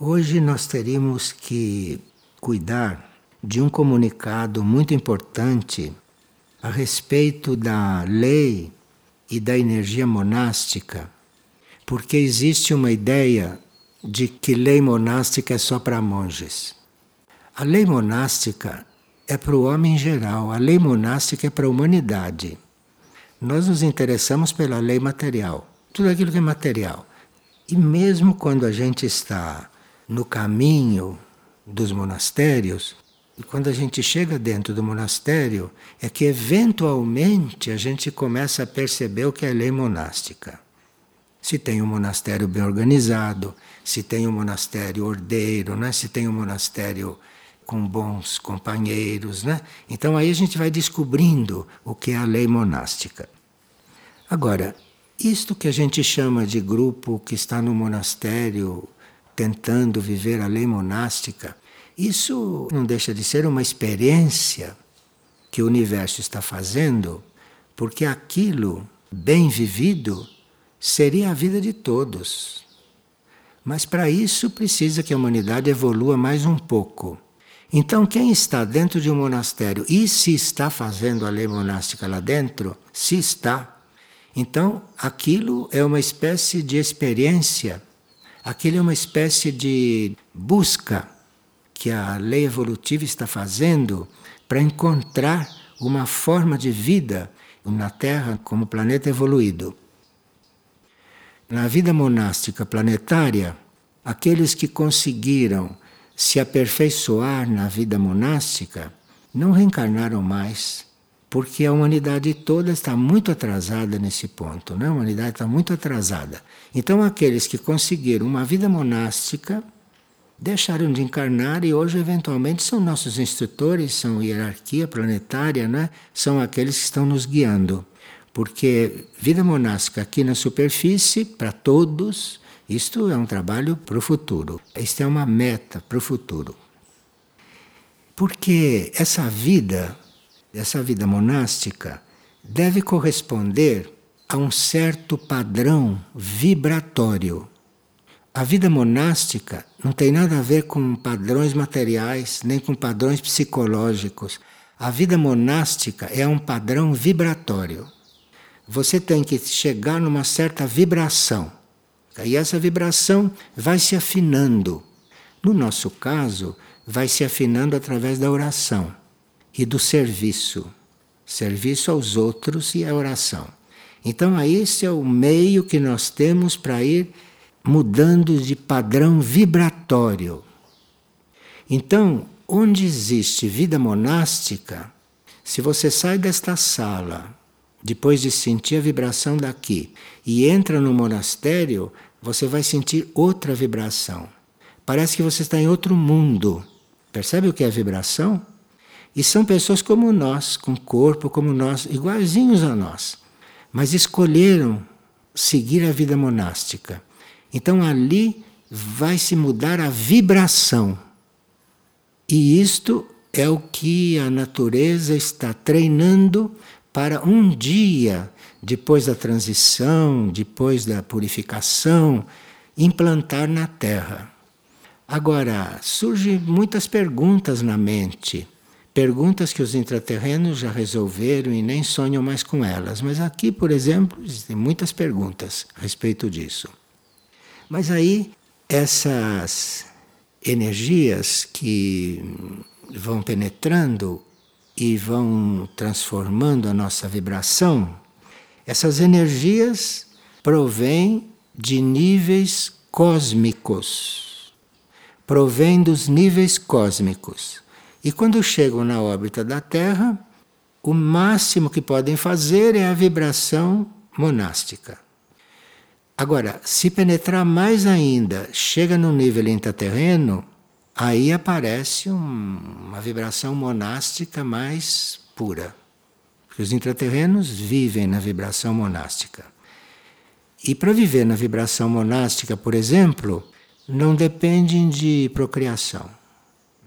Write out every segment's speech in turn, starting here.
Hoje nós teríamos que cuidar de um comunicado muito importante a respeito da lei e da energia monástica, porque existe uma ideia de que lei monástica é só para monges. A lei monástica é para o homem em geral, a lei monástica é para a humanidade. Nós nos interessamos pela lei material, tudo aquilo que é material. E mesmo quando a gente está no caminho dos monastérios, e quando a gente chega dentro do monastério, é que eventualmente a gente começa a perceber o que é lei monástica. Se tem um monastério bem organizado, se tem um monastério ordeiro, né? se tem um monastério com bons companheiros. Né? Então aí a gente vai descobrindo o que é a lei monástica. Agora, isto que a gente chama de grupo que está no monastério tentando viver a lei monástica, isso não deixa de ser uma experiência que o universo está fazendo, porque aquilo bem vivido seria a vida de todos. Mas para isso precisa que a humanidade evolua mais um pouco. Então, quem está dentro de um monastério e se está fazendo a lei monástica lá dentro, se está, então aquilo é uma espécie de experiência Aquilo é uma espécie de busca que a lei evolutiva está fazendo para encontrar uma forma de vida na Terra como planeta evoluído. Na vida monástica planetária, aqueles que conseguiram se aperfeiçoar na vida monástica não reencarnaram mais porque a humanidade toda está muito atrasada nesse ponto, né? a humanidade está muito atrasada. Então, aqueles que conseguiram uma vida monástica deixaram de encarnar e hoje, eventualmente, são nossos instrutores, são hierarquia planetária, né? são aqueles que estão nos guiando. Porque vida monástica aqui na superfície, para todos, isto é um trabalho para o futuro. Isto é uma meta para o futuro. Porque essa vida essa vida monástica deve corresponder a um certo padrão vibratório. A vida monástica não tem nada a ver com padrões materiais, nem com padrões psicológicos. A vida monástica é um padrão vibratório. Você tem que chegar numa certa vibração. E essa vibração vai se afinando. No nosso caso, vai se afinando através da oração e do serviço. Serviço aos outros e a oração. Então, esse é o meio que nós temos para ir mudando de padrão vibratório. Então, onde existe vida monástica, se você sai desta sala, depois de sentir a vibração daqui, e entra no monastério, você vai sentir outra vibração. Parece que você está em outro mundo. Percebe o que é vibração? E são pessoas como nós, com corpo como nós, iguaizinhos a nós, mas escolheram seguir a vida monástica. Então ali vai se mudar a vibração. E isto é o que a natureza está treinando para um dia, depois da transição, depois da purificação, implantar na Terra. Agora, surgem muitas perguntas na mente. Perguntas que os intraterrenos já resolveram e nem sonham mais com elas. Mas aqui, por exemplo, existem muitas perguntas a respeito disso. Mas aí, essas energias que vão penetrando e vão transformando a nossa vibração, essas energias provêm de níveis cósmicos. Provêm dos níveis cósmicos. E quando chegam na órbita da Terra, o máximo que podem fazer é a vibração monástica. Agora, se penetrar mais ainda, chega no nível intraterreno, aí aparece um, uma vibração monástica mais pura. Porque os intraterrenos vivem na vibração monástica. E para viver na vibração monástica, por exemplo, não dependem de procriação.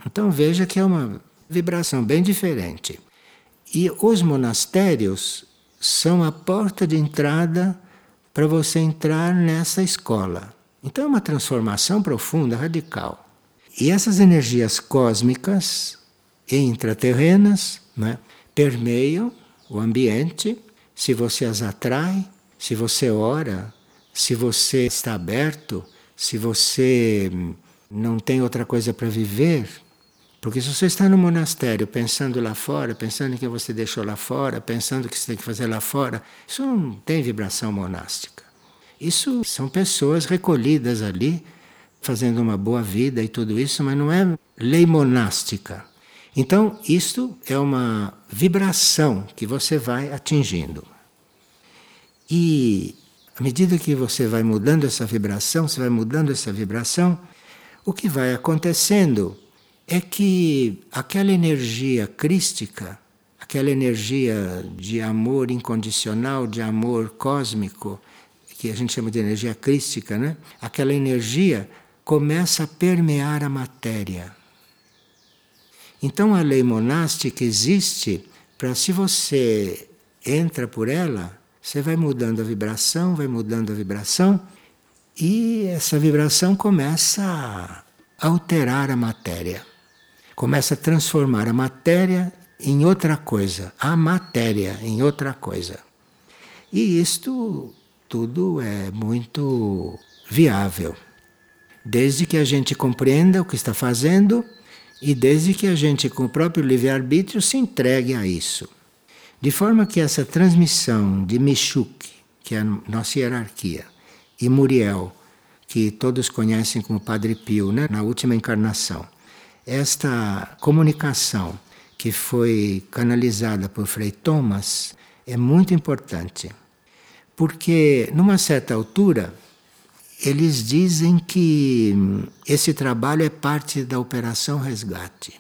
Então veja que é uma vibração bem diferente. E os monastérios são a porta de entrada para você entrar nessa escola. Então é uma transformação profunda, radical. E essas energias cósmicas intraterrenas né, permeiam o ambiente se você as atrai, se você ora, se você está aberto, se você não tem outra coisa para viver. Porque se você está no monastério pensando lá fora, pensando em que você deixou lá fora, pensando o que você tem que fazer lá fora, isso não tem vibração monástica. Isso são pessoas recolhidas ali, fazendo uma boa vida e tudo isso, mas não é lei monástica. Então, isto é uma vibração que você vai atingindo. E à medida que você vai mudando essa vibração, você vai mudando essa vibração, o que vai acontecendo é que aquela energia crística, aquela energia de amor incondicional, de amor cósmico, que a gente chama de energia crística, né? Aquela energia começa a permear a matéria. Então a lei monástica existe para se você entra por ela, você vai mudando a vibração, vai mudando a vibração, e essa vibração começa a alterar a matéria começa a transformar a matéria em outra coisa, a matéria em outra coisa. E isto tudo é muito viável, desde que a gente compreenda o que está fazendo e desde que a gente, com o próprio livre-arbítrio, se entregue a isso. De forma que essa transmissão de Mishuk, que é a nossa hierarquia, e Muriel, que todos conhecem como Padre Pio, né, na última encarnação, esta comunicação que foi canalizada por Frei Thomas é muito importante, porque numa certa altura eles dizem que esse trabalho é parte da Operação Resgate.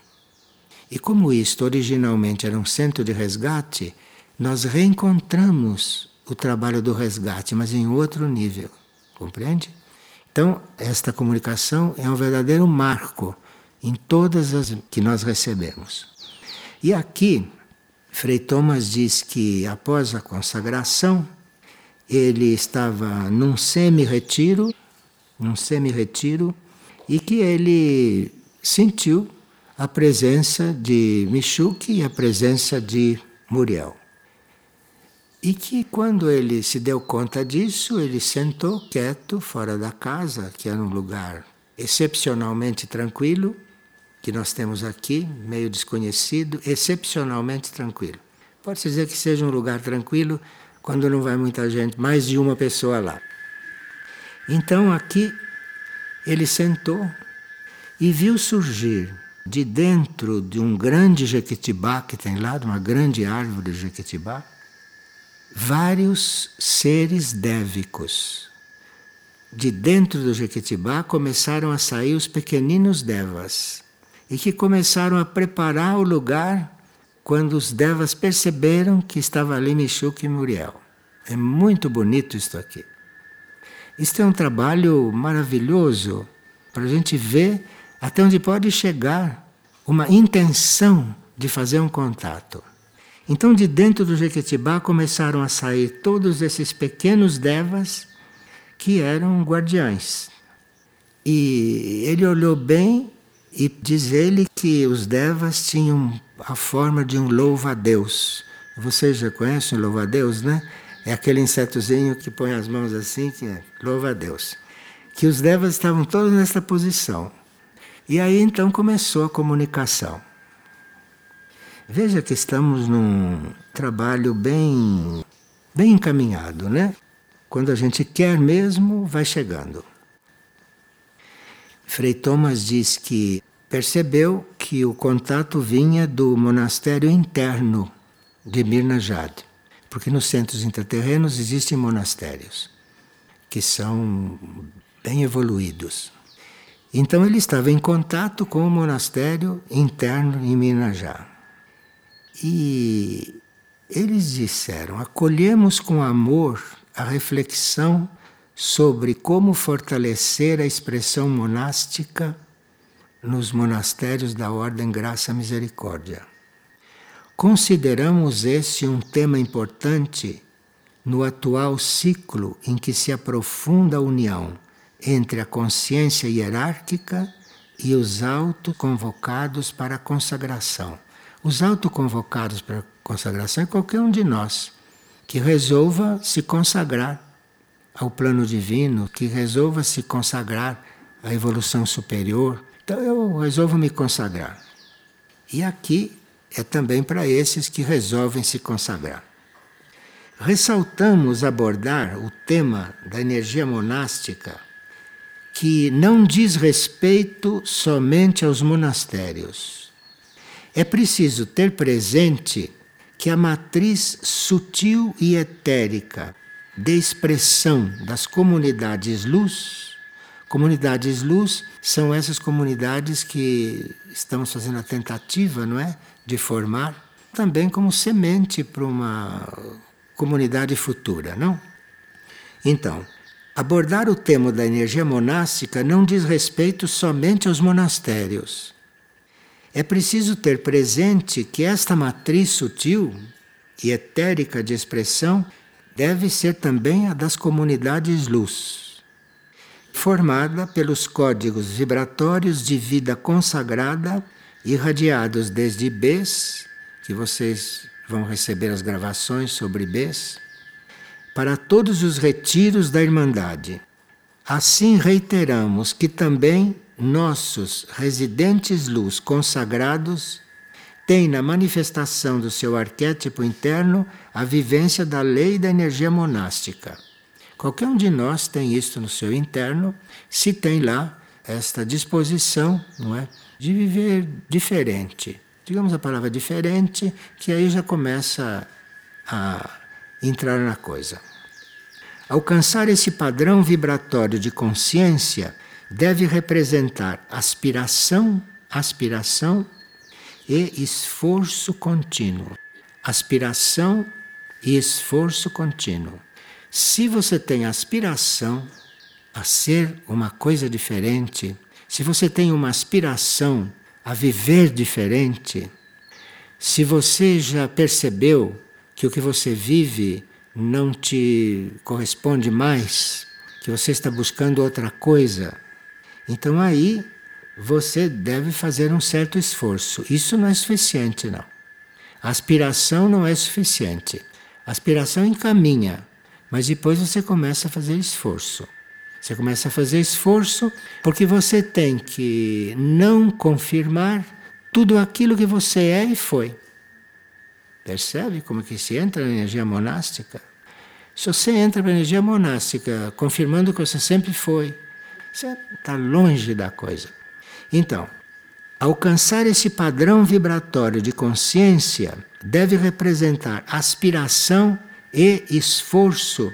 E como isto originalmente era um centro de resgate, nós reencontramos o trabalho do resgate, mas em outro nível, compreende? Então, esta comunicação é um verdadeiro marco em todas as que nós recebemos. E aqui, Frei Thomas diz que após a consagração, ele estava num semi-retiro, num semi-retiro, e que ele sentiu a presença de Michuque e a presença de Muriel. E que quando ele se deu conta disso, ele sentou quieto fora da casa, que era um lugar excepcionalmente tranquilo, que nós temos aqui, meio desconhecido, excepcionalmente tranquilo. Pode-se dizer que seja um lugar tranquilo quando não vai muita gente, mais de uma pessoa lá. Então aqui ele sentou e viu surgir de dentro de um grande jequitibá que tem lá, de uma grande árvore de jequitibá, vários seres dévicos. De dentro do jequitibá começaram a sair os pequeninos devas e que começaram a preparar o lugar quando os devas perceberam que estava ali Michuque e Muriel. É muito bonito isto aqui. Isto é um trabalho maravilhoso para a gente ver até onde pode chegar uma intenção de fazer um contato. Então, de dentro do Jequitibá começaram a sair todos esses pequenos devas que eram guardiães. E ele olhou bem e diz ele que os devas tinham a forma de um louva-a-Deus. Vocês já conhecem o louva-a-Deus, né? É aquele insetozinho que põe as mãos assim, que é louva-a-Deus. Que os devas estavam todos nessa posição. E aí então começou a comunicação. Veja que estamos num trabalho bem, bem encaminhado, né? Quando a gente quer mesmo, vai chegando. Frei Thomas diz que percebeu que o contato vinha do monastério interno de Mirnajad, porque nos centros intraterrenos existem monastérios que são bem evoluídos. Então ele estava em contato com o monastério interno em Mirnajá. E eles disseram: acolhemos com amor a reflexão sobre como fortalecer a expressão monástica nos monastérios da Ordem Graça Misericórdia. Consideramos esse um tema importante no atual ciclo em que se aprofunda a união entre a consciência hierárquica e os autoconvocados para a consagração. Os autoconvocados para a consagração é qualquer um de nós que resolva se consagrar ao plano divino, que resolva se consagrar à evolução superior. Então eu resolvo me consagrar. E aqui é também para esses que resolvem se consagrar. Ressaltamos abordar o tema da energia monástica, que não diz respeito somente aos monastérios. É preciso ter presente que a matriz sutil e etérica de expressão das comunidades luz, comunidades luz são essas comunidades que estamos fazendo a tentativa, não é, de formar também como semente para uma comunidade futura, não? Então, abordar o tema da energia monástica não diz respeito somente aos monastérios. É preciso ter presente que esta matriz sutil e etérica de expressão deve ser também a das comunidades luz, formada pelos códigos vibratórios de vida consagrada irradiados desde Bes, que vocês vão receber as gravações sobre Bes, para todos os retiros da Irmandade. Assim reiteramos que também nossos residentes luz consagrados têm na manifestação do seu arquétipo interno a vivência da lei da energia monástica. Qualquer um de nós tem isto no seu interno, se tem lá esta disposição, não é, de viver diferente digamos a palavra diferente, que aí já começa a entrar na coisa. Alcançar esse padrão vibratório de consciência deve representar aspiração, aspiração e esforço contínuo. Aspiração e esforço contínuo. Se você tem aspiração a ser uma coisa diferente, se você tem uma aspiração a viver diferente, se você já percebeu que o que você vive não te corresponde mais, que você está buscando outra coisa, então aí você deve fazer um certo esforço. Isso não é suficiente, não. A aspiração não é suficiente. Aspiração encaminha, mas depois você começa a fazer esforço. Você começa a fazer esforço porque você tem que não confirmar tudo aquilo que você é e foi. Percebe como que se entra na energia monástica? Se você entra para a energia monástica confirmando que você sempre foi, você está longe da coisa. Então, alcançar esse padrão vibratório de consciência deve representar aspiração e esforço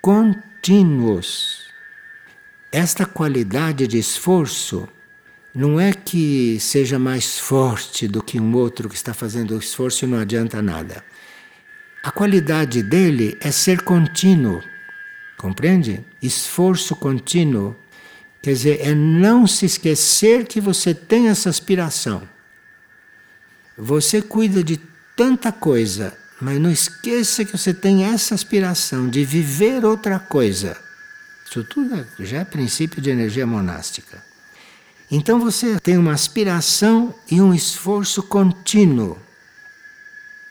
contínuos esta qualidade de esforço não é que seja mais forte do que um outro que está fazendo esforço e não adianta nada. A qualidade dele é ser contínuo, compreende? Esforço contínuo. Quer dizer, é não se esquecer que você tem essa aspiração. Você cuida de tanta coisa, mas não esqueça que você tem essa aspiração de viver outra coisa. Isso tudo já é princípio de energia monástica. Então você tem uma aspiração e um esforço contínuo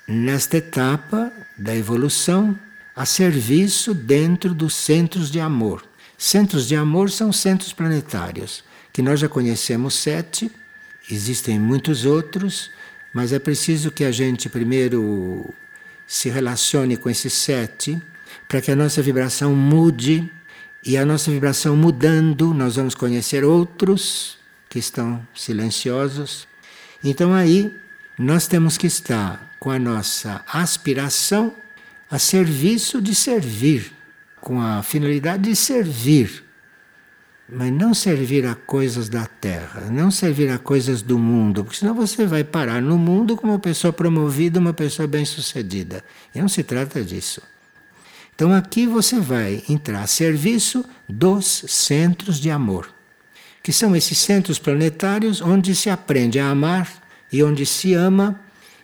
nesta etapa da evolução a serviço dentro dos centros de amor. Centros de amor são centros planetários, que nós já conhecemos sete, existem muitos outros, mas é preciso que a gente primeiro se relacione com esses sete para que a nossa vibração mude e a nossa vibração mudando, nós vamos conhecer outros que estão silenciosos. Então aí nós temos que estar com a nossa aspiração a serviço de servir, com a finalidade de servir, mas não servir a coisas da terra, não servir a coisas do mundo, porque senão você vai parar no mundo como uma pessoa promovida, uma pessoa bem-sucedida. E não se trata disso. Então aqui você vai entrar a serviço dos centros de amor, que são esses centros planetários onde se aprende a amar e onde se ama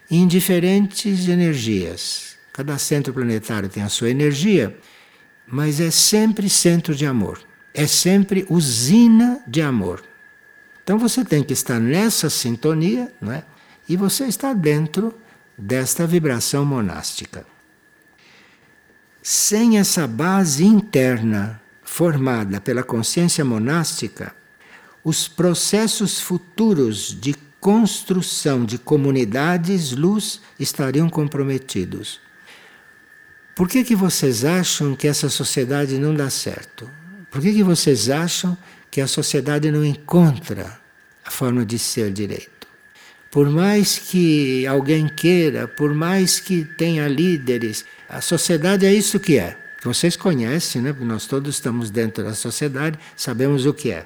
em diferentes energias. Cada centro planetário tem a sua energia, mas é sempre centro de amor. é sempre usina de amor. Então você tem que estar nessa sintonia, não é? E você está dentro desta vibração monástica. Sem essa base interna formada pela consciência monástica, os processos futuros de construção de comunidades luz estariam comprometidos. Por que, que vocês acham que essa sociedade não dá certo? Por que, que vocês acham que a sociedade não encontra a forma de ser direito? Por mais que alguém queira, por mais que tenha líderes, a sociedade é isso que é. Vocês conhecem, né? Nós todos estamos dentro da sociedade, sabemos o que é.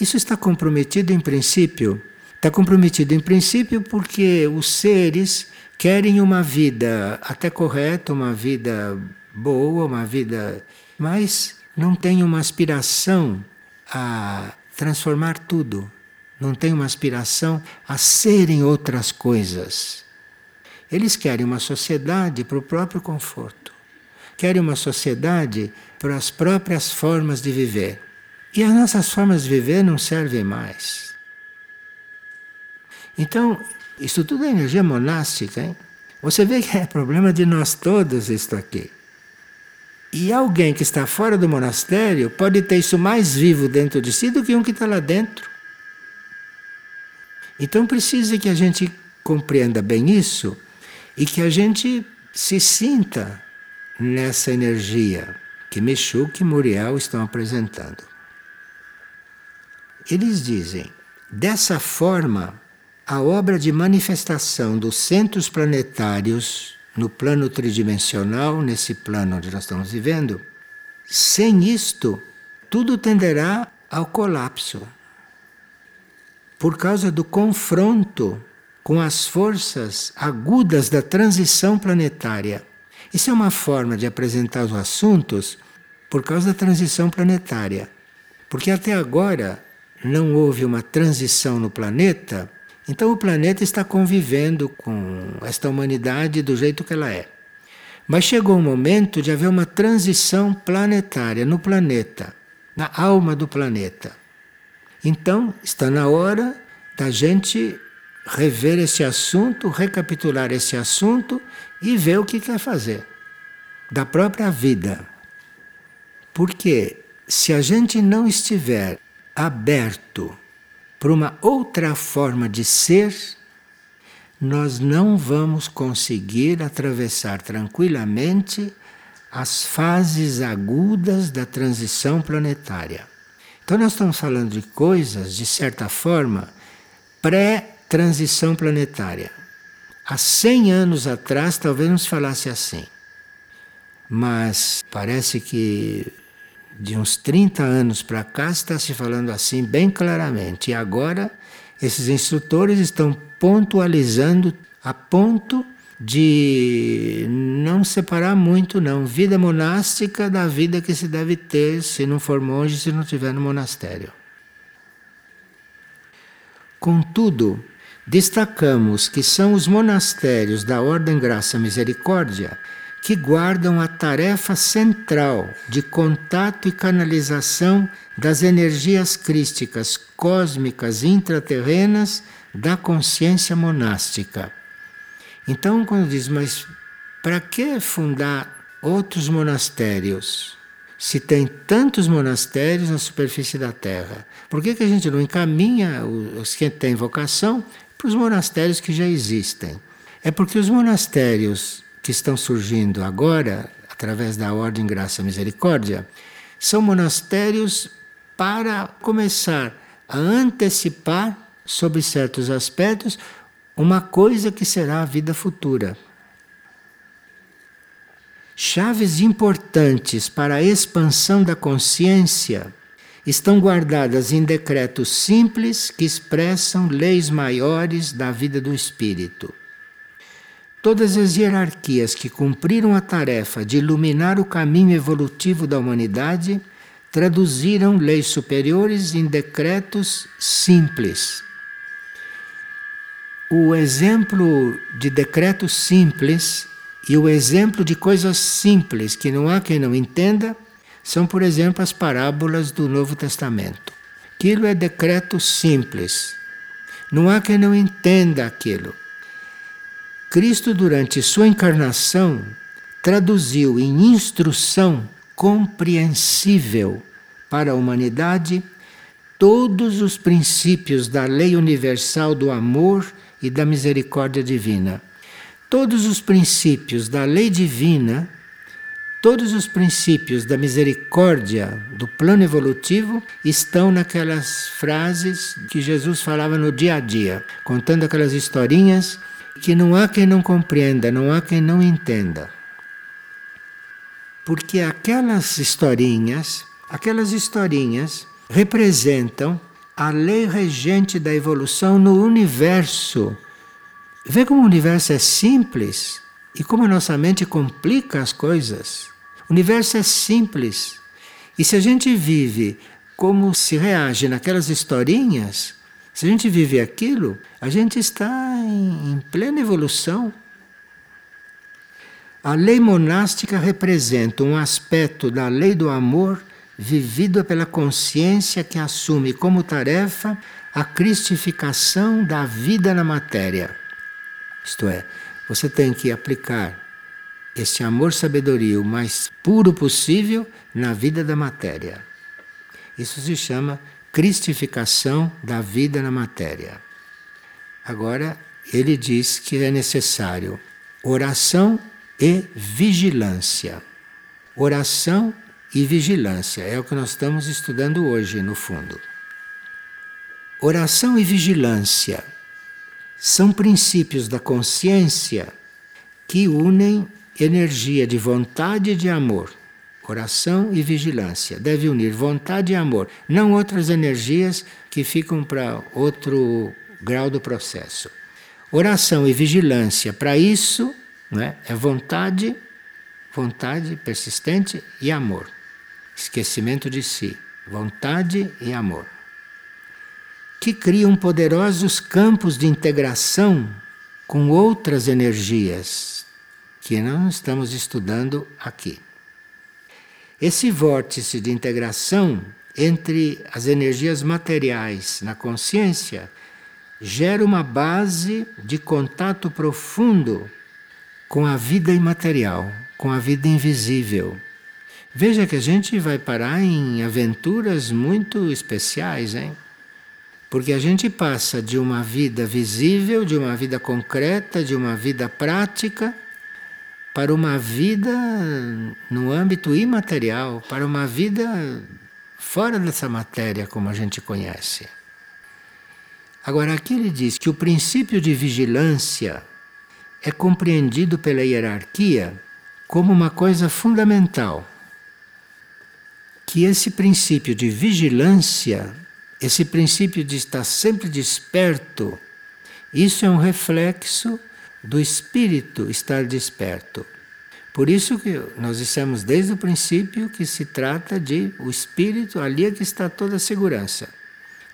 Isso está comprometido em princípio. Está comprometido em princípio porque os seres querem uma vida até correta, uma vida boa, uma vida. Mas não têm uma aspiração a transformar tudo. Não têm uma aspiração a serem outras coisas. Eles querem uma sociedade para o próprio conforto. Querem uma sociedade para as próprias formas de viver. E as nossas formas de viver não servem mais. Então, isso tudo é energia monástica, hein? Você vê que é problema de nós todos isto aqui. E alguém que está fora do monastério pode ter isso mais vivo dentro de si do que um que está lá dentro. Então precisa que a gente compreenda bem isso e que a gente se sinta nessa energia que Meshuk e Muriel estão apresentando. Eles dizem: dessa forma, a obra de manifestação dos centros planetários no plano tridimensional, nesse plano onde nós estamos vivendo, sem isto, tudo tenderá ao colapso. Por causa do confronto com as forças agudas da transição planetária. Isso é uma forma de apresentar os assuntos por causa da transição planetária. Porque até agora não houve uma transição no planeta, então o planeta está convivendo com esta humanidade do jeito que ela é. Mas chegou o momento de haver uma transição planetária no planeta, na alma do planeta. Então está na hora da gente rever esse assunto, recapitular esse assunto e ver o que quer fazer da própria vida. Porque se a gente não estiver aberto para uma outra forma de ser, nós não vamos conseguir atravessar tranquilamente as fases agudas da transição planetária. Então, nós estamos falando de coisas, de certa forma, pré-transição planetária. Há 100 anos atrás, talvez não se falasse assim. Mas parece que de uns 30 anos para cá está se falando assim bem claramente. E agora esses instrutores estão pontualizando a ponto de não separar muito não vida monástica da vida que se deve ter se não for monge, se não estiver no monastério. Contudo, destacamos que são os monastérios da Ordem Graça Misericórdia que guardam a tarefa central de contato e canalização das energias crísticas cósmicas intraterrenas da consciência monástica. Então, quando diz, mas para que fundar outros monastérios? Se tem tantos monastérios na superfície da Terra, por que, que a gente não encaminha os que têm vocação para os monastérios que já existem? É porque os monastérios que estão surgindo agora, através da Ordem Graça e Misericórdia, são monastérios para começar a antecipar, sobre certos aspectos, uma coisa que será a vida futura. Chaves importantes para a expansão da consciência estão guardadas em decretos simples que expressam leis maiores da vida do espírito. Todas as hierarquias que cumpriram a tarefa de iluminar o caminho evolutivo da humanidade traduziram leis superiores em decretos simples. O exemplo de decretos simples e o exemplo de coisas simples que não há quem não entenda são, por exemplo, as parábolas do Novo Testamento. Aquilo é decreto simples. Não há quem não entenda aquilo. Cristo, durante sua encarnação, traduziu em instrução compreensível para a humanidade todos os princípios da lei universal do amor e da misericórdia divina. Todos os princípios da lei divina, todos os princípios da misericórdia do plano evolutivo estão naquelas frases que Jesus falava no dia a dia, contando aquelas historinhas que não há quem não compreenda, não há quem não entenda. Porque aquelas historinhas, aquelas historinhas representam a lei regente da evolução no universo. Vê como o universo é simples e como a nossa mente complica as coisas. O universo é simples. E se a gente vive como se reage naquelas historinhas, se a gente vive aquilo, a gente está em, em plena evolução. A lei monástica representa um aspecto da lei do amor vivido pela consciência que assume como tarefa a cristificação da vida na matéria. Isto é, você tem que aplicar este amor-sabedoria o mais puro possível na vida da matéria. Isso se chama cristificação da vida na matéria. Agora, ele diz que é necessário oração e vigilância. Oração e vigilância é o que nós estamos estudando hoje, no fundo. Oração e vigilância são princípios da consciência que unem energia de vontade e de amor. Oração e vigilância deve unir vontade e amor, não outras energias que ficam para outro grau do processo. Oração e vigilância, para isso, né, é vontade, vontade persistente e amor. Esquecimento de si, vontade e amor. Que criam poderosos campos de integração com outras energias que não estamos estudando aqui. Esse vórtice de integração entre as energias materiais na consciência gera uma base de contato profundo com a vida imaterial, com a vida invisível. Veja que a gente vai parar em aventuras muito especiais, hein? Porque a gente passa de uma vida visível, de uma vida concreta, de uma vida prática, para uma vida no âmbito imaterial, para uma vida fora dessa matéria como a gente conhece. Agora, aqui ele diz que o princípio de vigilância é compreendido pela hierarquia como uma coisa fundamental. Que esse princípio de vigilância, esse princípio de estar sempre desperto, isso é um reflexo do espírito estar desperto. Por isso que nós dissemos desde o princípio que se trata de o espírito, ali é que está toda a segurança.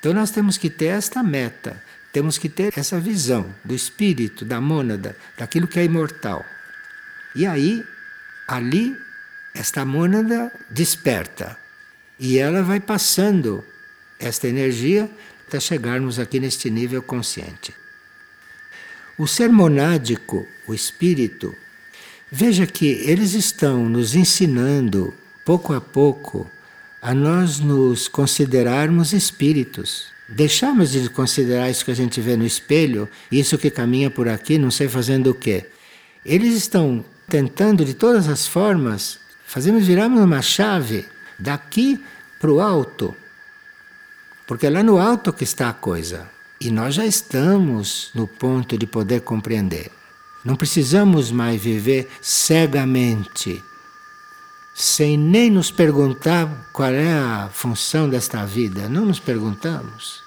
Então nós temos que ter esta meta, temos que ter essa visão do espírito, da mônada, daquilo que é imortal. E aí, ali, esta mônada desperta. E ela vai passando esta energia até chegarmos aqui neste nível consciente. O ser monádico, o espírito, veja que eles estão nos ensinando, pouco a pouco, a nós nos considerarmos espíritos. Deixamos de considerar isso que a gente vê no espelho, isso que caminha por aqui, não sei fazendo o quê. Eles estão tentando de todas as formas, fazemos virarmos uma chave daqui para o alto. Porque é lá no alto que está a coisa. E nós já estamos no ponto de poder compreender. Não precisamos mais viver cegamente sem nem nos perguntar qual é a função desta vida. Não nos perguntamos.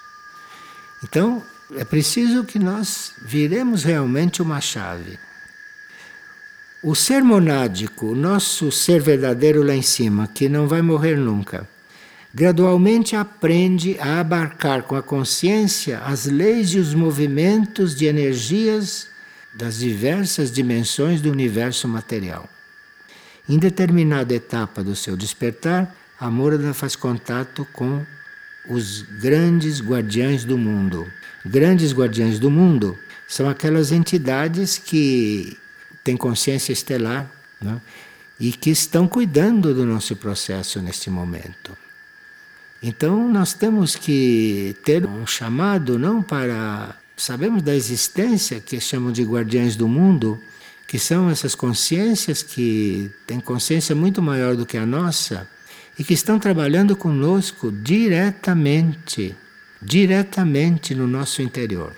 Então, é preciso que nós viremos realmente uma chave. O ser monádico, o nosso ser verdadeiro lá em cima, que não vai morrer nunca, gradualmente aprende a abarcar com a consciência as leis e os movimentos de energias das diversas dimensões do universo material. Em determinada etapa do seu despertar, a Mônada faz contato com os grandes guardiães do mundo. Grandes guardiães do mundo são aquelas entidades que têm consciência estelar né? e que estão cuidando do nosso processo neste momento. Então nós temos que ter um chamado não para sabemos da existência que chamam de guardiães do mundo, que são essas consciências que têm consciência muito maior do que a nossa e que estão trabalhando conosco diretamente, diretamente no nosso interior.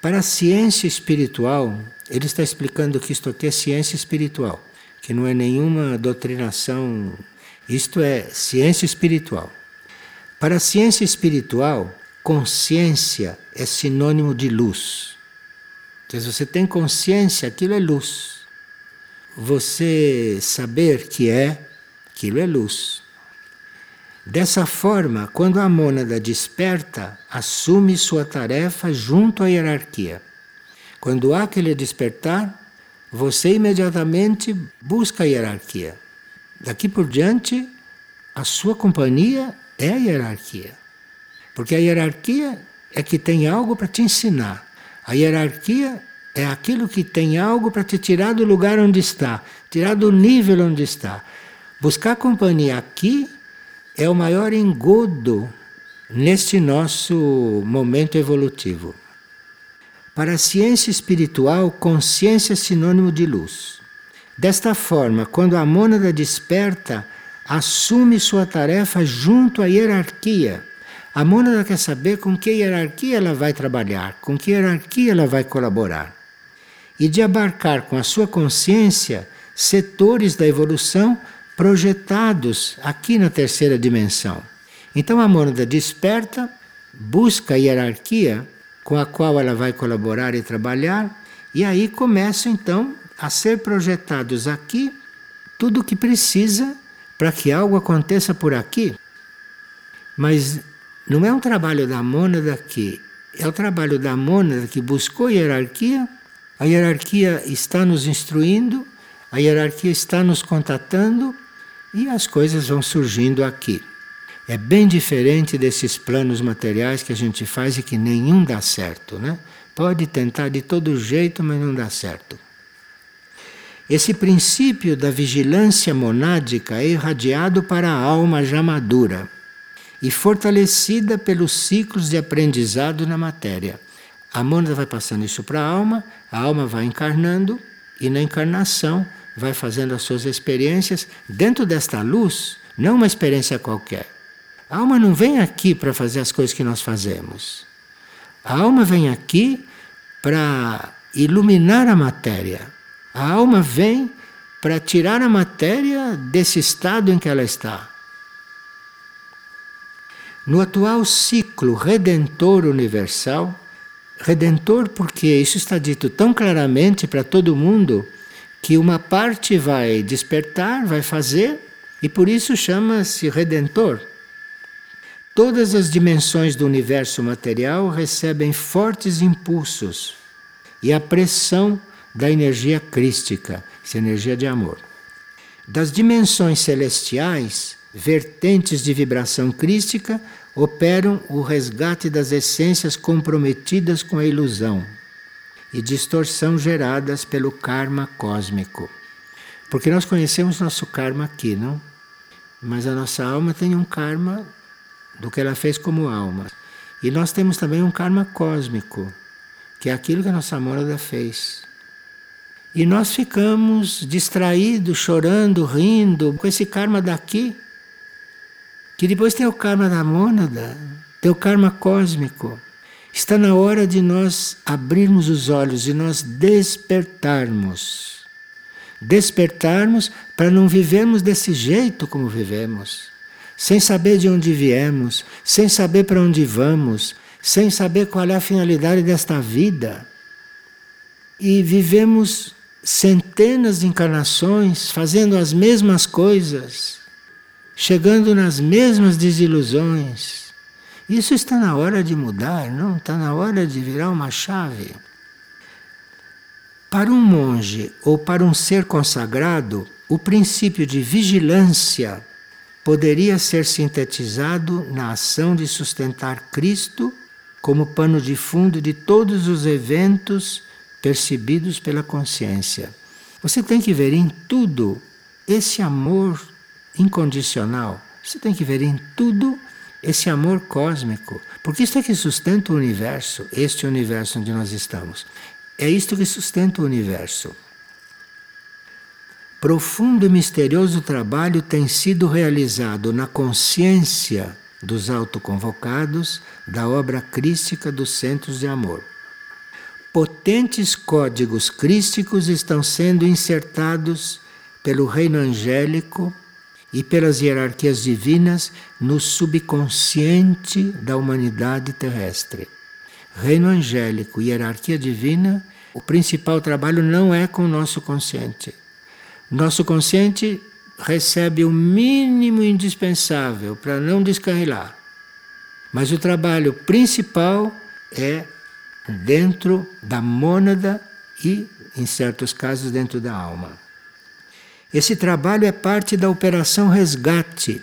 Para a ciência espiritual, ele está explicando que isto aqui é ciência espiritual, que não é nenhuma doutrinação, isto é ciência espiritual. Para a ciência espiritual, consciência é sinônimo de luz. Então, se você tem consciência, aquilo é luz. Você saber que é Aquilo é luz. Dessa forma, quando a mônada desperta, assume sua tarefa junto à hierarquia. Quando há aquele despertar, você imediatamente busca a hierarquia. Daqui por diante, a sua companhia é a hierarquia. Porque a hierarquia é que tem algo para te ensinar. A hierarquia é aquilo que tem algo para te tirar do lugar onde está, tirar do nível onde está. Buscar companhia aqui é o maior engodo neste nosso momento evolutivo. Para a ciência espiritual, consciência é sinônimo de luz. Desta forma, quando a mônada desperta, assume sua tarefa junto à hierarquia. A mônada quer saber com que hierarquia ela vai trabalhar, com que hierarquia ela vai colaborar. E de abarcar com a sua consciência setores da evolução projetados aqui na terceira dimensão. Então a mônada desperta, busca a hierarquia com a qual ela vai colaborar e trabalhar, e aí começa então a ser projetados aqui tudo o que precisa para que algo aconteça por aqui. Mas não é um trabalho da mônada aqui, é o trabalho da mônada que buscou hierarquia, a hierarquia está nos instruindo, a hierarquia está nos contatando e as coisas vão surgindo aqui. É bem diferente desses planos materiais que a gente faz e que nenhum dá certo, né? Pode tentar de todo jeito, mas não dá certo. Esse princípio da vigilância monádica é irradiado para a alma já madura e fortalecida pelos ciclos de aprendizado na matéria. A mônada vai passando isso para a alma, a alma vai encarnando e na encarnação vai fazendo as suas experiências dentro desta luz, não uma experiência qualquer. A alma não vem aqui para fazer as coisas que nós fazemos. A alma vem aqui para iluminar a matéria. A alma vem para tirar a matéria desse estado em que ela está. No atual ciclo redentor universal, redentor porque isso está dito tão claramente para todo mundo que uma parte vai despertar, vai fazer, e por isso chama-se redentor. Todas as dimensões do universo material recebem fortes impulsos e a pressão da energia crística, essa energia de amor. Das dimensões celestiais, vertentes de vibração crística operam o resgate das essências comprometidas com a ilusão e distorção geradas pelo karma cósmico. Porque nós conhecemos nosso karma aqui, não? Mas a nossa alma tem um karma do que ela fez como alma. E nós temos também um karma cósmico, que é aquilo que a nossa mônada fez. E nós ficamos distraídos, chorando, rindo com esse karma daqui, que depois tem o karma da mônada, tem o karma cósmico. Está na hora de nós abrirmos os olhos e nós despertarmos. Despertarmos para não vivermos desse jeito como vivemos, sem saber de onde viemos, sem saber para onde vamos, sem saber qual é a finalidade desta vida. E vivemos centenas de encarnações fazendo as mesmas coisas, chegando nas mesmas desilusões isso está na hora de mudar, não? Está na hora de virar uma chave. Para um monge ou para um ser consagrado, o princípio de vigilância poderia ser sintetizado na ação de sustentar Cristo como pano de fundo de todos os eventos percebidos pela consciência. Você tem que ver em tudo esse amor incondicional. Você tem que ver em tudo esse amor cósmico, porque isto é que sustenta o universo, este universo onde nós estamos. É isto que sustenta o universo. Profundo e misterioso trabalho tem sido realizado na consciência dos autoconvocados da obra crística dos centros de amor. Potentes códigos crísticos estão sendo insertados pelo reino angélico e pelas hierarquias divinas no subconsciente da humanidade terrestre. Reino angélico e hierarquia divina, o principal trabalho não é com o nosso consciente. Nosso consciente recebe o mínimo indispensável para não descarrilar. Mas o trabalho principal é dentro da mônada e, em certos casos, dentro da alma. Esse trabalho é parte da Operação Resgate.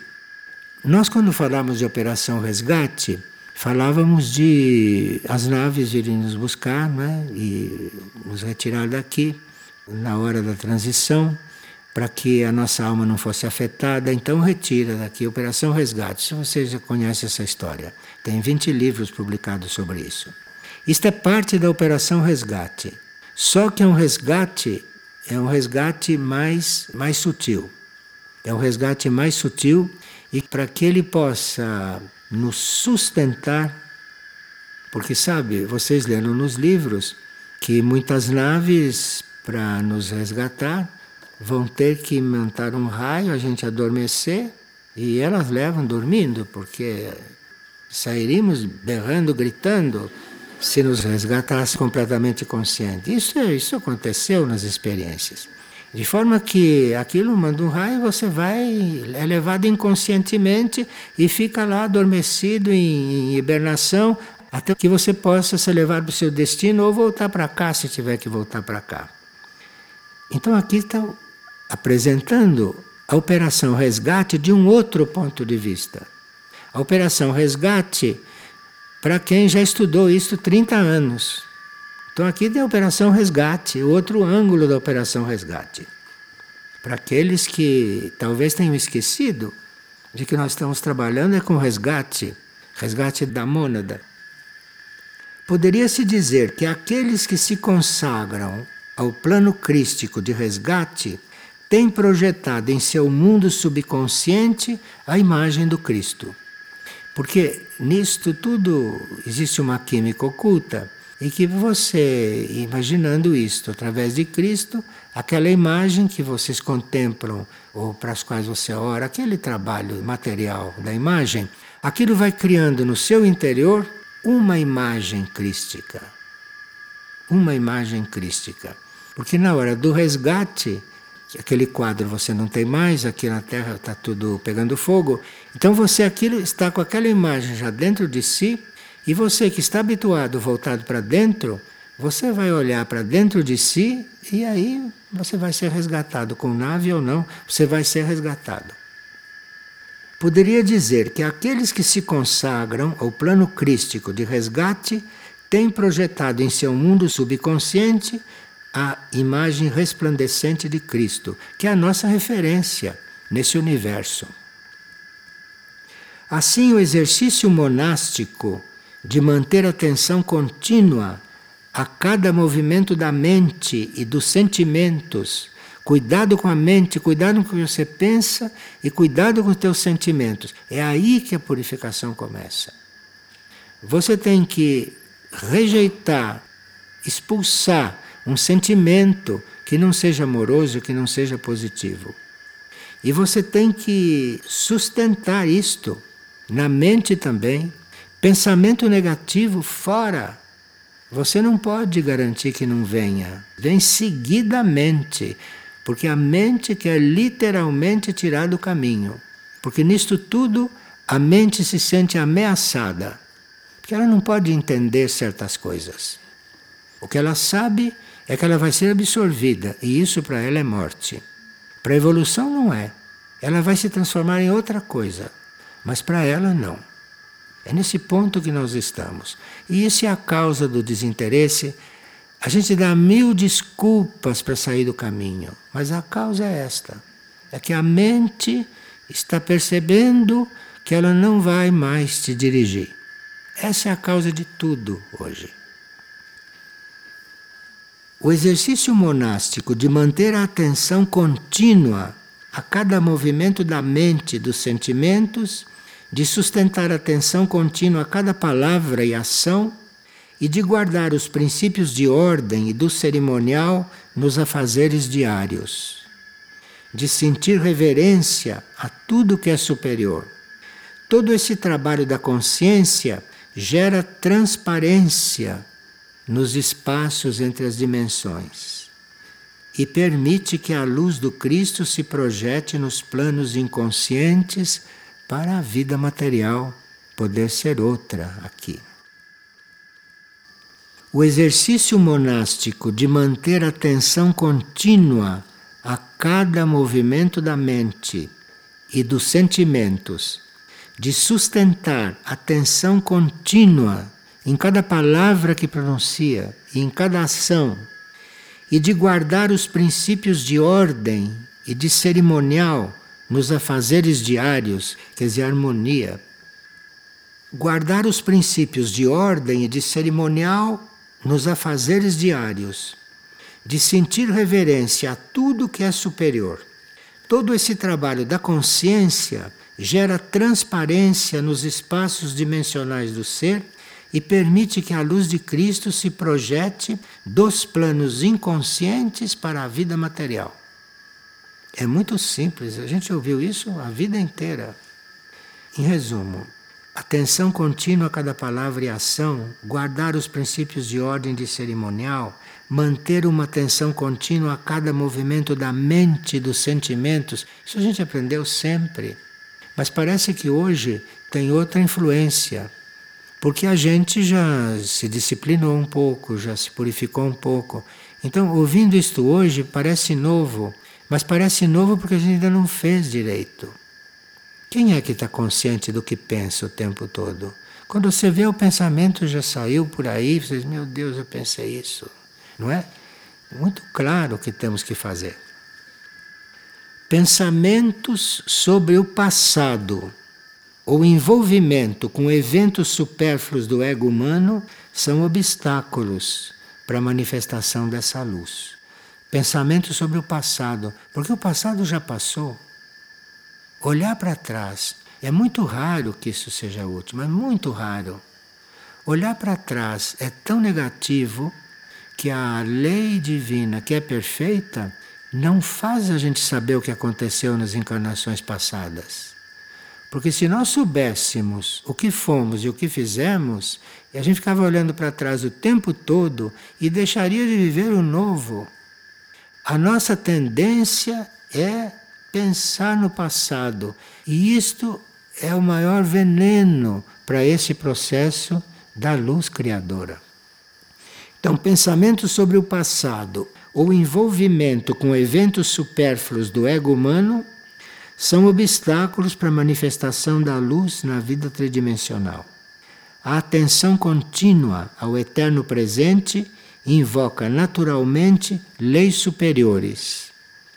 Nós, quando falamos de Operação Resgate, falávamos de as naves virem nos buscar né, e nos retirar daqui na hora da transição, para que a nossa alma não fosse afetada. Então, retira daqui, Operação Resgate. Se você já conhece essa história, tem 20 livros publicados sobre isso. Isto é parte da Operação Resgate. Só que é um resgate é um resgate mais, mais sutil. É um resgate mais sutil e para que ele possa nos sustentar, porque sabe, vocês leram nos livros que muitas naves para nos resgatar vão ter que montar um raio, a gente adormecer e elas levam dormindo, porque sairíamos berrando, gritando, se nos resgatasse completamente consciente. Isso, isso aconteceu nas experiências. De forma que aquilo manda um raio, você vai, é levado inconscientemente e fica lá adormecido em, em hibernação até que você possa ser levado para o seu destino ou voltar para cá se tiver que voltar para cá. Então aqui está apresentando a operação resgate de um outro ponto de vista. A operação resgate para quem já estudou isso 30 anos. Então aqui tem a Operação Resgate, outro ângulo da Operação Resgate. Para aqueles que talvez tenham esquecido de que nós estamos trabalhando é com resgate, resgate da mônada. Poderia-se dizer que aqueles que se consagram ao plano crístico de resgate têm projetado em seu mundo subconsciente a imagem do Cristo. Porque nisto tudo existe uma química oculta e que você, imaginando isto através de Cristo, aquela imagem que vocês contemplam ou para as quais você ora, aquele trabalho material da imagem, aquilo vai criando no seu interior uma imagem crística. Uma imagem crística. Porque na hora do resgate, aquele quadro você não tem mais, aqui na Terra está tudo pegando fogo. Então você aquilo está com aquela imagem já dentro de si, e você que está habituado, voltado para dentro, você vai olhar para dentro de si e aí você vai ser resgatado, com nave ou não, você vai ser resgatado. Poderia dizer que aqueles que se consagram ao plano crístico de resgate têm projetado em seu mundo subconsciente a imagem resplandecente de Cristo, que é a nossa referência nesse universo. Assim, o exercício monástico de manter atenção contínua a cada movimento da mente e dos sentimentos, cuidado com a mente, cuidado com o que você pensa e cuidado com os teus sentimentos. É aí que a purificação começa. Você tem que rejeitar, expulsar um sentimento que não seja amoroso, que não seja positivo. E você tem que sustentar isto na mente também. Pensamento negativo fora. Você não pode garantir que não venha. Vem seguidamente, porque a mente quer literalmente tirar do caminho. Porque nisto tudo a mente se sente ameaçada, porque ela não pode entender certas coisas. O que ela sabe é que ela vai ser absorvida e isso para ela é morte. Para a evolução não é. Ela vai se transformar em outra coisa, mas para ela não. É nesse ponto que nós estamos. E isso é a causa do desinteresse. A gente dá mil desculpas para sair do caminho, mas a causa é esta: é que a mente está percebendo que ela não vai mais te dirigir. Essa é a causa de tudo hoje. O exercício monástico de manter a atenção contínua a cada movimento da mente, dos sentimentos, de sustentar a atenção contínua a cada palavra e ação e de guardar os princípios de ordem e do cerimonial nos afazeres diários, de sentir reverência a tudo que é superior. Todo esse trabalho da consciência gera transparência nos espaços entre as dimensões e permite que a luz do Cristo se projete nos planos inconscientes para a vida material poder ser outra aqui. O exercício monástico de manter atenção contínua a cada movimento da mente e dos sentimentos, de sustentar atenção contínua em cada palavra que pronuncia e em cada ação, e de guardar os princípios de ordem e de cerimonial nos afazeres diários, quer dizer, harmonia. Guardar os princípios de ordem e de cerimonial nos afazeres diários, de sentir reverência a tudo que é superior. Todo esse trabalho da consciência gera transparência nos espaços dimensionais do ser e permite que a luz de Cristo se projete dos planos inconscientes para a vida material. É muito simples, a gente ouviu isso a vida inteira. Em resumo, atenção contínua a cada palavra e ação, guardar os princípios de ordem de cerimonial, manter uma atenção contínua a cada movimento da mente dos sentimentos, isso a gente aprendeu sempre. Mas parece que hoje tem outra influência porque a gente já se disciplinou um pouco, já se purificou um pouco. Então, ouvindo isto hoje, parece novo, mas parece novo porque a gente ainda não fez direito. Quem é que está consciente do que pensa o tempo todo? Quando você vê o pensamento já saiu por aí, você diz, meu Deus, eu pensei isso. Não é? Muito claro o que temos que fazer. Pensamentos sobre o passado o envolvimento com eventos supérfluos do ego humano são obstáculos para a manifestação dessa luz. Pensamento sobre o passado, porque o passado já passou. Olhar para trás, é muito raro que isso seja útil, mas muito raro. Olhar para trás é tão negativo que a lei divina, que é perfeita, não faz a gente saber o que aconteceu nas encarnações passadas. Porque se nós soubéssemos o que fomos e o que fizemos, a gente ficava olhando para trás o tempo todo e deixaria de viver o novo. A nossa tendência é pensar no passado. E isto é o maior veneno para esse processo da luz criadora. Então, pensamento sobre o passado ou envolvimento com eventos supérfluos do ego humano são obstáculos para a manifestação da luz na vida tridimensional. A atenção contínua ao eterno presente invoca naturalmente leis superiores,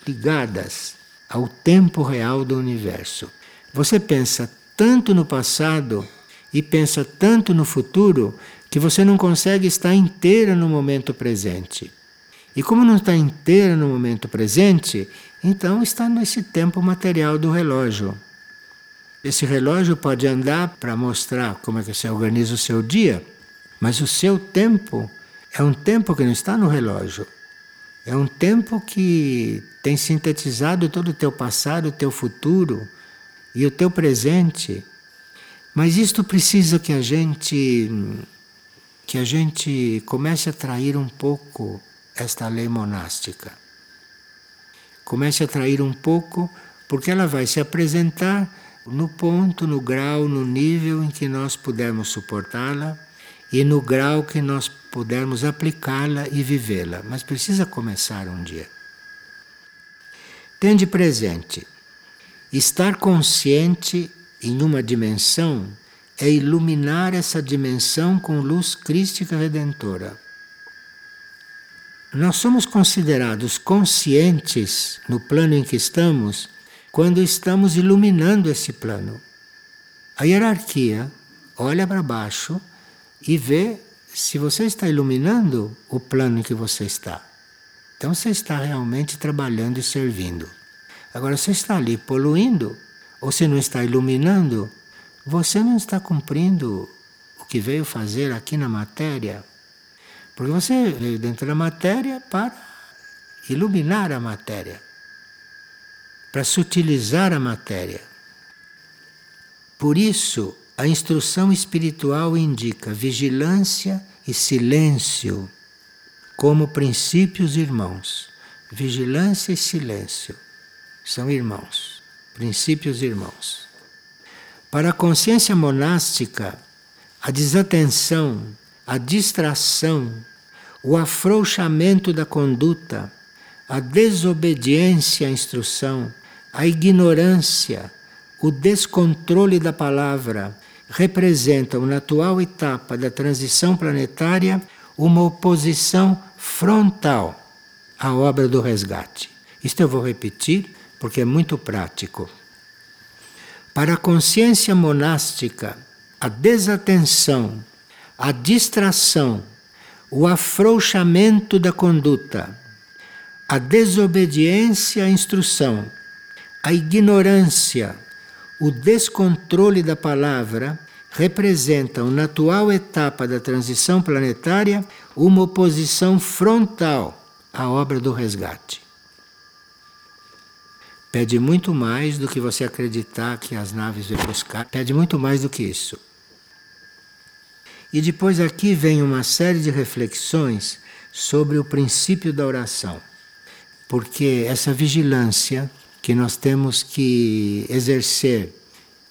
ligadas ao tempo real do universo. Você pensa tanto no passado e pensa tanto no futuro que você não consegue estar inteira no momento presente. E como não está inteira no momento presente, então está nesse tempo material do relógio. Esse relógio pode andar para mostrar como é que você organiza o seu dia, mas o seu tempo é um tempo que não está no relógio. É um tempo que tem sintetizado todo o teu passado, o teu futuro e o teu presente. Mas isto precisa que a gente que a gente comece a trair um pouco esta lei monástica comece a atrair um pouco, porque ela vai se apresentar no ponto, no grau, no nível em que nós pudermos suportá-la e no grau que nós pudermos aplicá-la e vivê-la, mas precisa começar um dia. Tende presente, estar consciente em uma dimensão é iluminar essa dimensão com luz crística redentora. Nós somos considerados conscientes no plano em que estamos quando estamos iluminando esse plano. A hierarquia olha para baixo e vê se você está iluminando o plano em que você está. Então você está realmente trabalhando e servindo. Agora, você está ali poluindo, ou se não está iluminando, você não está cumprindo o que veio fazer aqui na matéria. Porque você veio dentro da matéria para iluminar a matéria, para sutilizar a matéria. Por isso, a instrução espiritual indica vigilância e silêncio como princípios irmãos. Vigilância e silêncio são irmãos, princípios irmãos. Para a consciência monástica, a desatenção, a distração, o afrouxamento da conduta, a desobediência à instrução, a ignorância, o descontrole da palavra, representam, na atual etapa da transição planetária, uma oposição frontal à obra do resgate. Isto eu vou repetir porque é muito prático. Para a consciência monástica, a desatenção, a distração, o afrouxamento da conduta, a desobediência à instrução, a ignorância, o descontrole da palavra representam, na atual etapa da transição planetária, uma oposição frontal à obra do resgate. Pede muito mais do que você acreditar que as naves vêm buscar, pede muito mais do que isso. E depois aqui vem uma série de reflexões sobre o princípio da oração. Porque essa vigilância que nós temos que exercer,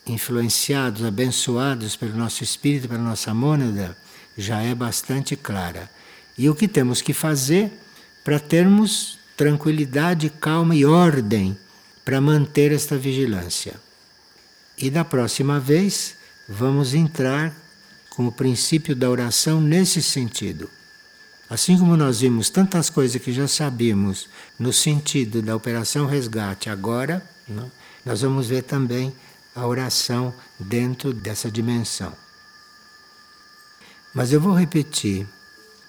influenciados, abençoados pelo nosso espírito, pela nossa mônada, já é bastante clara. E o que temos que fazer para termos tranquilidade, calma e ordem para manter esta vigilância. E da próxima vez vamos entrar com o princípio da oração nesse sentido. Assim como nós vimos tantas coisas que já sabíamos no sentido da operação resgate agora, não? nós vamos ver também a oração dentro dessa dimensão. Mas eu vou repetir: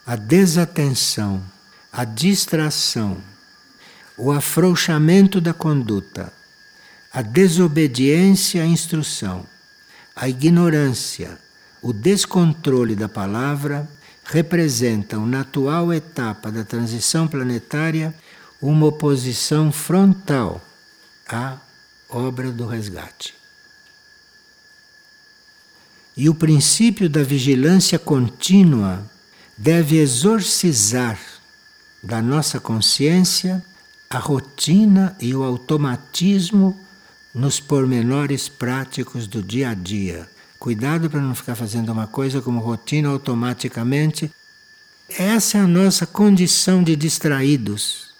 a desatenção, a distração, o afrouxamento da conduta, a desobediência à instrução, a ignorância, o descontrole da palavra representam, na atual etapa da transição planetária, uma oposição frontal à obra do resgate. E o princípio da vigilância contínua deve exorcizar da nossa consciência a rotina e o automatismo nos pormenores práticos do dia a dia Cuidado para não ficar fazendo uma coisa como rotina automaticamente. Essa é a nossa condição de distraídos.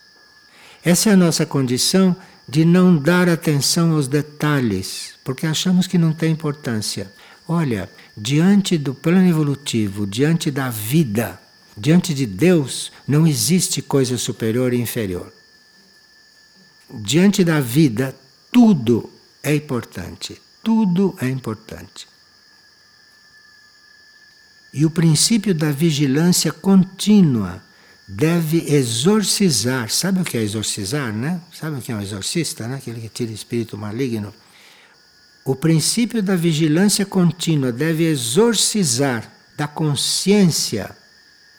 Essa é a nossa condição de não dar atenção aos detalhes, porque achamos que não tem importância. Olha, diante do plano evolutivo, diante da vida, diante de Deus, não existe coisa superior e inferior. Diante da vida, tudo é importante. Tudo é importante. E o princípio da vigilância contínua deve exorcizar. Sabe o que é exorcizar, né? Sabe o que é um exorcista, né? Aquele que tira espírito maligno. O princípio da vigilância contínua deve exorcizar da consciência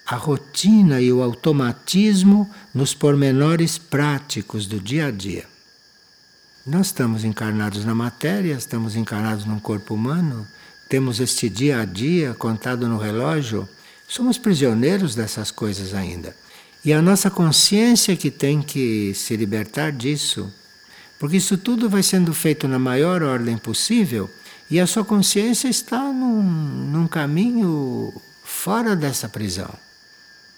a rotina e o automatismo nos pormenores práticos do dia a dia. Nós estamos encarnados na matéria, estamos encarnados num corpo humano, temos este dia a dia contado no relógio, somos prisioneiros dessas coisas ainda. E a nossa consciência que tem que se libertar disso, porque isso tudo vai sendo feito na maior ordem possível e a sua consciência está num, num caminho fora dessa prisão,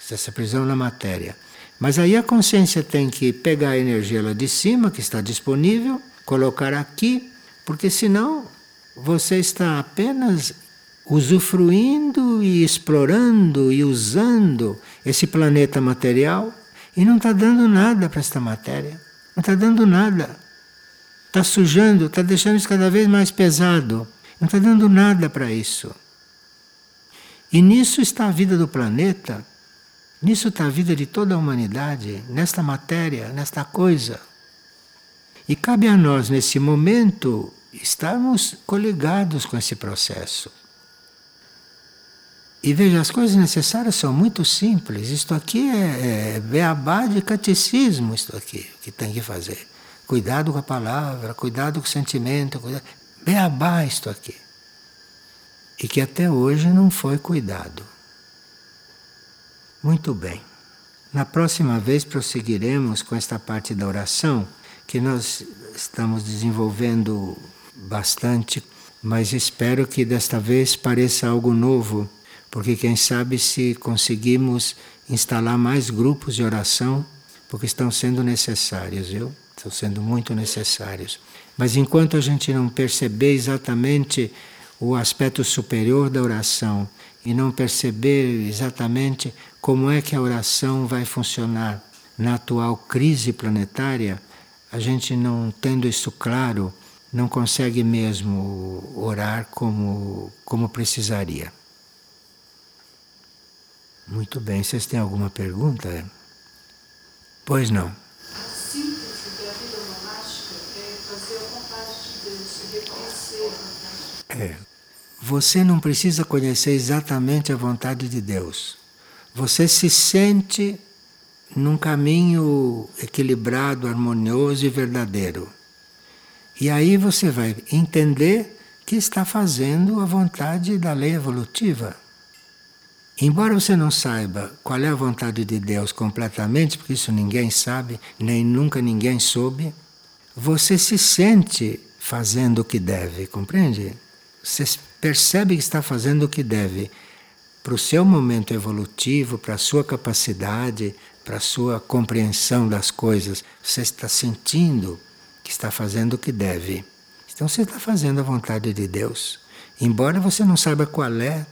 dessa prisão na matéria. Mas aí a consciência tem que pegar a energia lá de cima, que está disponível, colocar aqui, porque senão você está apenas usufruindo e explorando e usando esse planeta material e não está dando nada para esta matéria. Não está dando nada. Está sujando, está deixando isso cada vez mais pesado. Não está dando nada para isso. E nisso está a vida do planeta, nisso está a vida de toda a humanidade, nesta matéria, nesta coisa. E cabe a nós, nesse momento, estarmos coligados com esse processo. E veja, as coisas necessárias são muito simples. Isto aqui é, é beabá de catecismo, isto aqui, que tem que fazer. Cuidado com a palavra, cuidado com o sentimento, cuidado. beabá isto aqui. E que até hoje não foi cuidado. Muito bem. Na próxima vez prosseguiremos com esta parte da oração que nós estamos desenvolvendo bastante, mas espero que desta vez pareça algo novo porque quem sabe se conseguimos instalar mais grupos de oração, porque estão sendo necessários, viu? Estão sendo muito necessários. Mas enquanto a gente não perceber exatamente o aspecto superior da oração e não perceber exatamente como é que a oração vai funcionar na atual crise planetária, a gente não tendo isso claro, não consegue mesmo orar como, como precisaria. Muito bem. Vocês têm alguma pergunta? Pois não. Da vida monástica é fazer a vontade de Deus, reconhecer a vontade. É. Você não precisa conhecer exatamente a vontade de Deus. Você se sente num caminho equilibrado, harmonioso e verdadeiro. E aí você vai entender que está fazendo a vontade da lei evolutiva. Embora você não saiba qual é a vontade de Deus completamente, porque isso ninguém sabe, nem nunca ninguém soube, você se sente fazendo o que deve, compreende? Você percebe que está fazendo o que deve para o seu momento evolutivo, para a sua capacidade, para a sua compreensão das coisas. Você está sentindo que está fazendo o que deve. Então você está fazendo a vontade de Deus. Embora você não saiba qual é,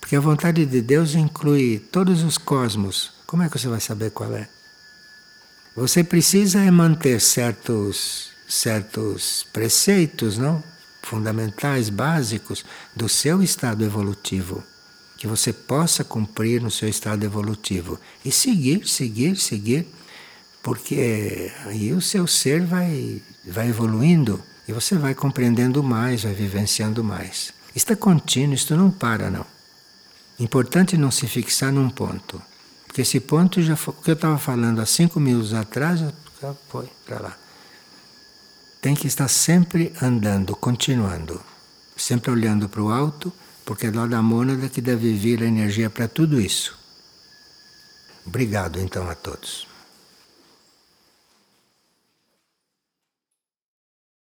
porque a vontade de Deus inclui todos os cosmos. Como é que você vai saber qual é? Você precisa é manter certos, certos preceitos, não? Fundamentais, básicos do seu estado evolutivo. Que você possa cumprir no seu estado evolutivo. E seguir, seguir, seguir. Porque aí o seu ser vai, vai evoluindo e você vai compreendendo mais, vai vivenciando mais. Isto é contínuo, isto não para, não. Importante não se fixar num ponto. Porque esse ponto já foi. O que eu estava falando há cinco minutos atrás já foi para lá. Tem que estar sempre andando, continuando. Sempre olhando para o alto, porque é lá da mônada que deve vir a energia para tudo isso. Obrigado então a todos.